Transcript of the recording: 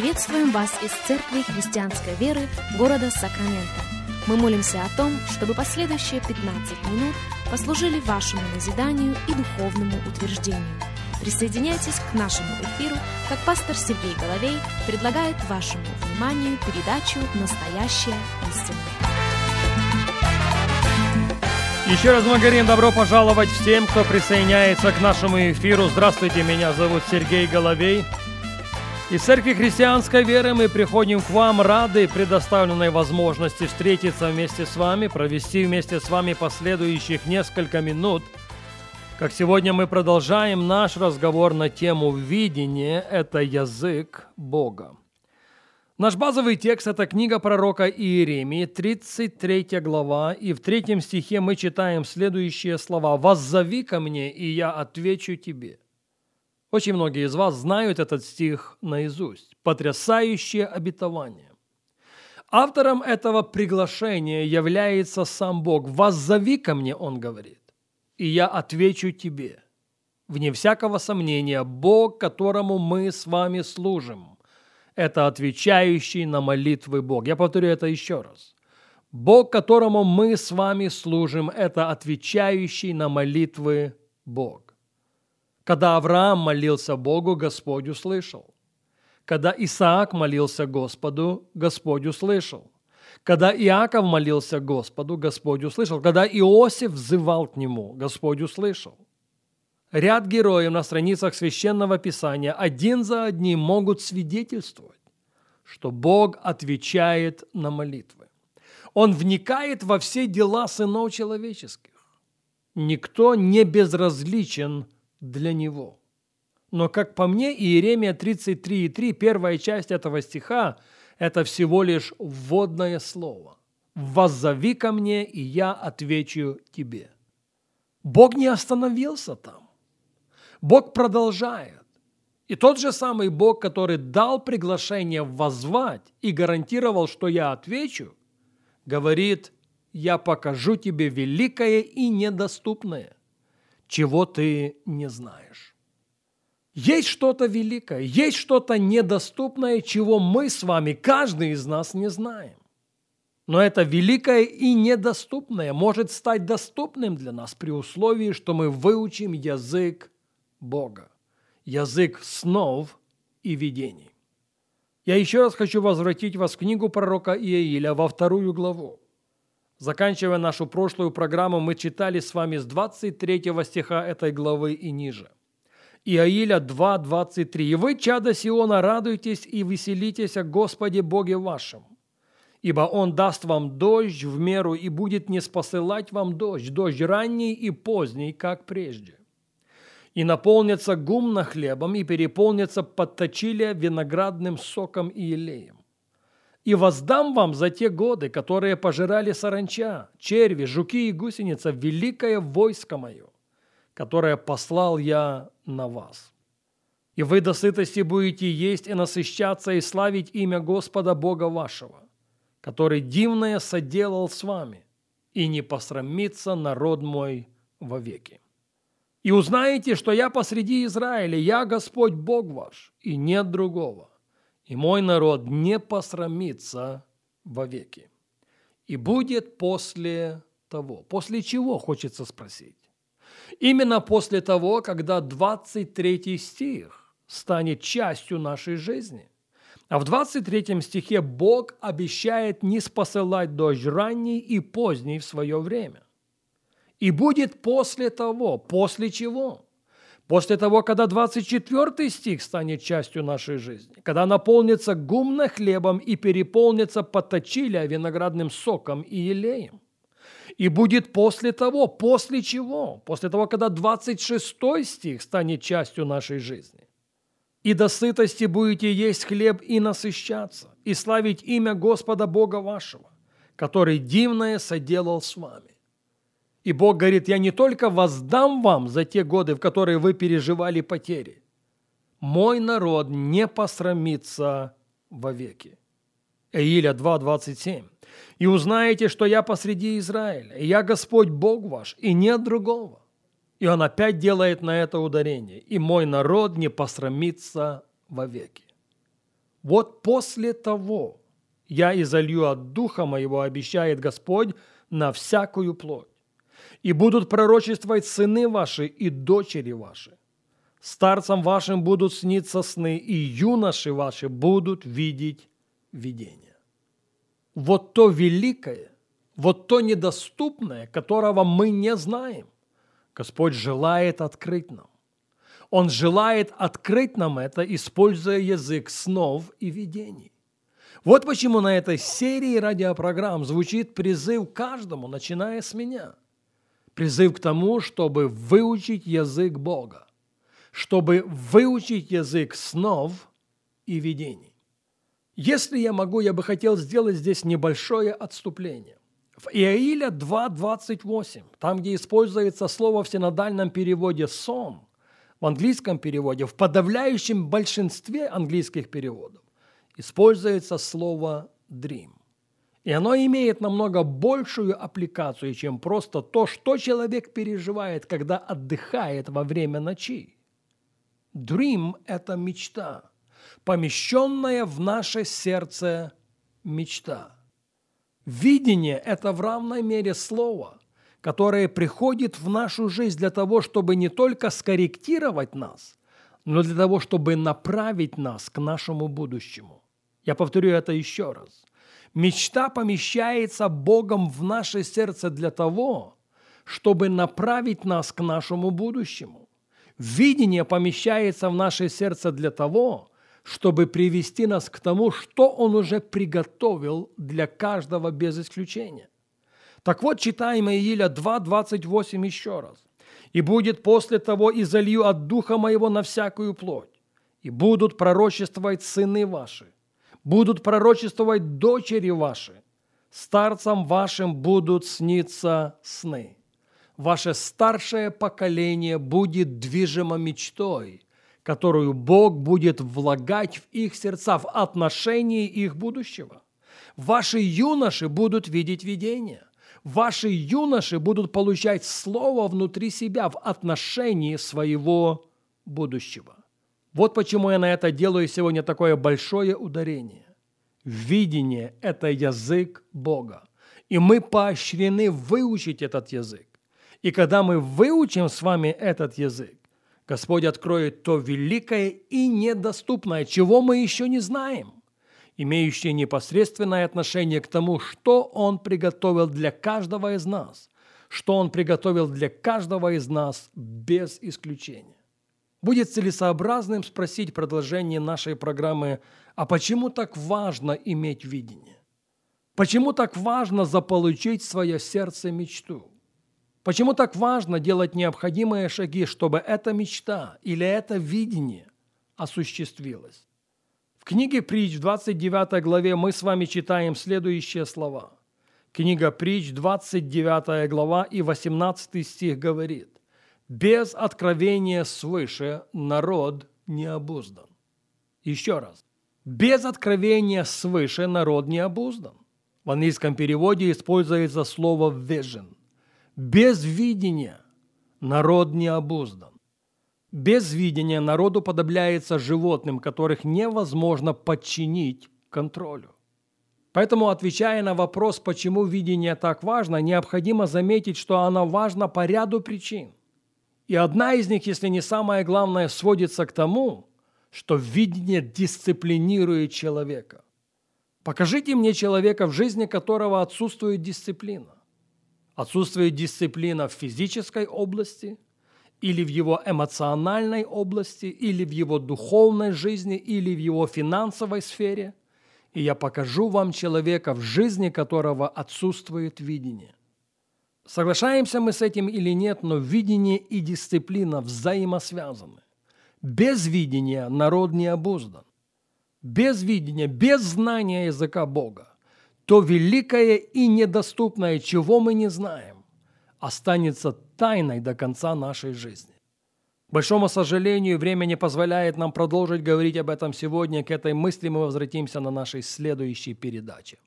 Приветствуем вас из Церкви Христианской Веры города Сакраменто. Мы молимся о том, чтобы последующие 15 минут послужили вашему назиданию и духовному утверждению. Присоединяйтесь к нашему эфиру, как пастор Сергей Головей предлагает вашему вниманию передачу «Настоящая истина». Еще раз мы говорим добро пожаловать всем, кто присоединяется к нашему эфиру. Здравствуйте, меня зовут Сергей Головей. Из Церкви Христианской Веры мы приходим к вам рады предоставленной возможности встретиться вместе с вами, провести вместе с вами последующих несколько минут. Как сегодня мы продолжаем наш разговор на тему «Видение – это язык Бога». Наш базовый текст – это книга пророка Иеремии, 33 глава, и в третьем стихе мы читаем следующие слова «Воззови ко мне, и я отвечу тебе». Очень многие из вас знают этот стих наизусть. Потрясающее обетование. Автором этого приглашения является сам Бог. «Воззови ко мне», Он говорит, «и я отвечу тебе». Вне всякого сомнения, Бог, которому мы с вами служим, это отвечающий на молитвы Бог. Я повторю это еще раз. Бог, которому мы с вами служим, это отвечающий на молитвы Бог. Когда Авраам молился Богу, Господь услышал. Когда Исаак молился Господу, Господь услышал. Когда Иаков молился Господу, Господь услышал. Когда Иосиф взывал к нему, Господь услышал. Ряд героев на страницах Священного Писания один за одним могут свидетельствовать, что Бог отвечает на молитвы. Он вникает во все дела сынов человеческих. Никто не безразличен для него. Но, как по мне, Иеремия 33.3, первая часть этого стиха, это всего лишь вводное слово. «Воззови ко мне, и я отвечу тебе». Бог не остановился там. Бог продолжает. И тот же самый Бог, который дал приглашение воззвать и гарантировал, что я отвечу, говорит, я покажу тебе великое и недоступное чего ты не знаешь. Есть что-то великое, есть что-то недоступное, чего мы с вами, каждый из нас, не знаем. Но это великое и недоступное может стать доступным для нас при условии, что мы выучим язык Бога, язык снов и видений. Я еще раз хочу возвратить вас в книгу пророка Иаиля во вторую главу. Заканчивая нашу прошлую программу, мы читали с вами с 23 стиха этой главы и ниже. Иаиля 2.23. «И вы, чада Сиона, радуйтесь и веселитесь о Господе Боге вашем, ибо Он даст вам дождь в меру и будет не спосылать вам дождь, дождь ранний и поздний, как прежде. И наполнится гумно хлебом, и переполнится подточилия виноградным соком и елеем и воздам вам за те годы, которые пожирали саранча, черви, жуки и гусеница, великое войско мое, которое послал я на вас. И вы до сытости будете есть и насыщаться и славить имя Господа Бога вашего, который дивное соделал с вами, и не посрамится народ мой вовеки. И узнаете, что я посреди Израиля, я Господь Бог ваш, и нет другого и мой народ не посрамится вовеки. И будет после того. После чего, хочется спросить? Именно после того, когда 23 стих станет частью нашей жизни. А в 23 стихе Бог обещает не спосылать дождь ранний и поздний в свое время. И будет после того, после чего? После того, когда 24 стих станет частью нашей жизни, когда наполнится гумно хлебом и переполнится поточиля виноградным соком и елеем. И будет после того, после чего? После того, когда 26 стих станет частью нашей жизни. И до сытости будете есть хлеб и насыщаться, и славить имя Господа Бога вашего, который дивное соделал с вами. И Бог говорит, я не только воздам вам за те годы, в которые вы переживали потери. Мой народ не посрамится вовеки. Ииля 2.27. «И узнаете, что я посреди Израиля, и я Господь Бог ваш, и нет другого». И он опять делает на это ударение. «И мой народ не посрамится вовеки». Вот после того я изолью от Духа Моего, обещает Господь, на всякую плоть. И будут пророчествовать сыны ваши и дочери ваши. Старцам вашим будут сниться сны, и юноши ваши будут видеть видения. Вот то великое, вот то недоступное, которого мы не знаем, Господь желает открыть нам. Он желает открыть нам это, используя язык снов и видений. Вот почему на этой серии радиопрограмм звучит призыв каждому, начиная с меня. Призыв к тому, чтобы выучить язык Бога, чтобы выучить язык снов и видений. Если я могу, я бы хотел сделать здесь небольшое отступление. В Иаиля 2.28, там, где используется слово в синодальном переводе «сон», в английском переводе, в подавляющем большинстве английских переводов, используется слово dream. И оно имеет намного большую аппликацию, чем просто то, что человек переживает, когда отдыхает во время ночи. Dream – это мечта, помещенная в наше сердце мечта. Видение – это в равной мере слово, которое приходит в нашу жизнь для того, чтобы не только скорректировать нас, но для того, чтобы направить нас к нашему будущему. Я повторю это еще раз. Мечта помещается Богом в наше сердце для того, чтобы направить нас к нашему будущему. Видение помещается в наше сердце для того, чтобы привести нас к тому, что Он уже приготовил для каждого без исключения. Так вот, читаем Ииля 2.28 еще раз. «И будет после того, и залью от Духа Моего на всякую плоть, и будут пророчествовать сыны ваши, будут пророчествовать дочери ваши, старцам вашим будут сниться сны. Ваше старшее поколение будет движимо мечтой, которую Бог будет влагать в их сердца в отношении их будущего. Ваши юноши будут видеть видения. Ваши юноши будут получать слово внутри себя в отношении своего будущего. Вот почему я на это делаю сегодня такое большое ударение. Видение – это язык Бога. И мы поощрены выучить этот язык. И когда мы выучим с вами этот язык, Господь откроет то великое и недоступное, чего мы еще не знаем, имеющее непосредственное отношение к тому, что Он приготовил для каждого из нас, что Он приготовил для каждого из нас без исключения. Будет целесообразным спросить продолжение нашей программы, а почему так важно иметь видение? Почему так важно заполучить свое сердце мечту? Почему так важно делать необходимые шаги, чтобы эта мечта или это видение осуществилось? В книге Притч в 29 главе мы с вами читаем следующие слова. Книга Притч, 29 глава и 18 стих говорит без откровения свыше народ не обуздан. Еще раз. Без откровения свыше народ не обуздан. В английском переводе используется слово vision. Без видения народ не обуздан. Без видения народу подобляется животным, которых невозможно подчинить контролю. Поэтому, отвечая на вопрос, почему видение так важно, необходимо заметить, что оно важно по ряду причин. И одна из них, если не самое главное, сводится к тому, что видение дисциплинирует человека. Покажите мне человека, в жизни которого отсутствует дисциплина. Отсутствует дисциплина в физической области, или в его эмоциональной области, или в его духовной жизни, или в его финансовой сфере. И я покажу вам человека, в жизни которого отсутствует видение. Соглашаемся мы с этим или нет, но видение и дисциплина взаимосвязаны. Без видения народ не обуздан. Без видения, без знания языка Бога, то великое и недоступное, чего мы не знаем, останется тайной до конца нашей жизни. К большому сожалению, время не позволяет нам продолжить говорить об этом сегодня. К этой мысли мы возвратимся на нашей следующей передаче.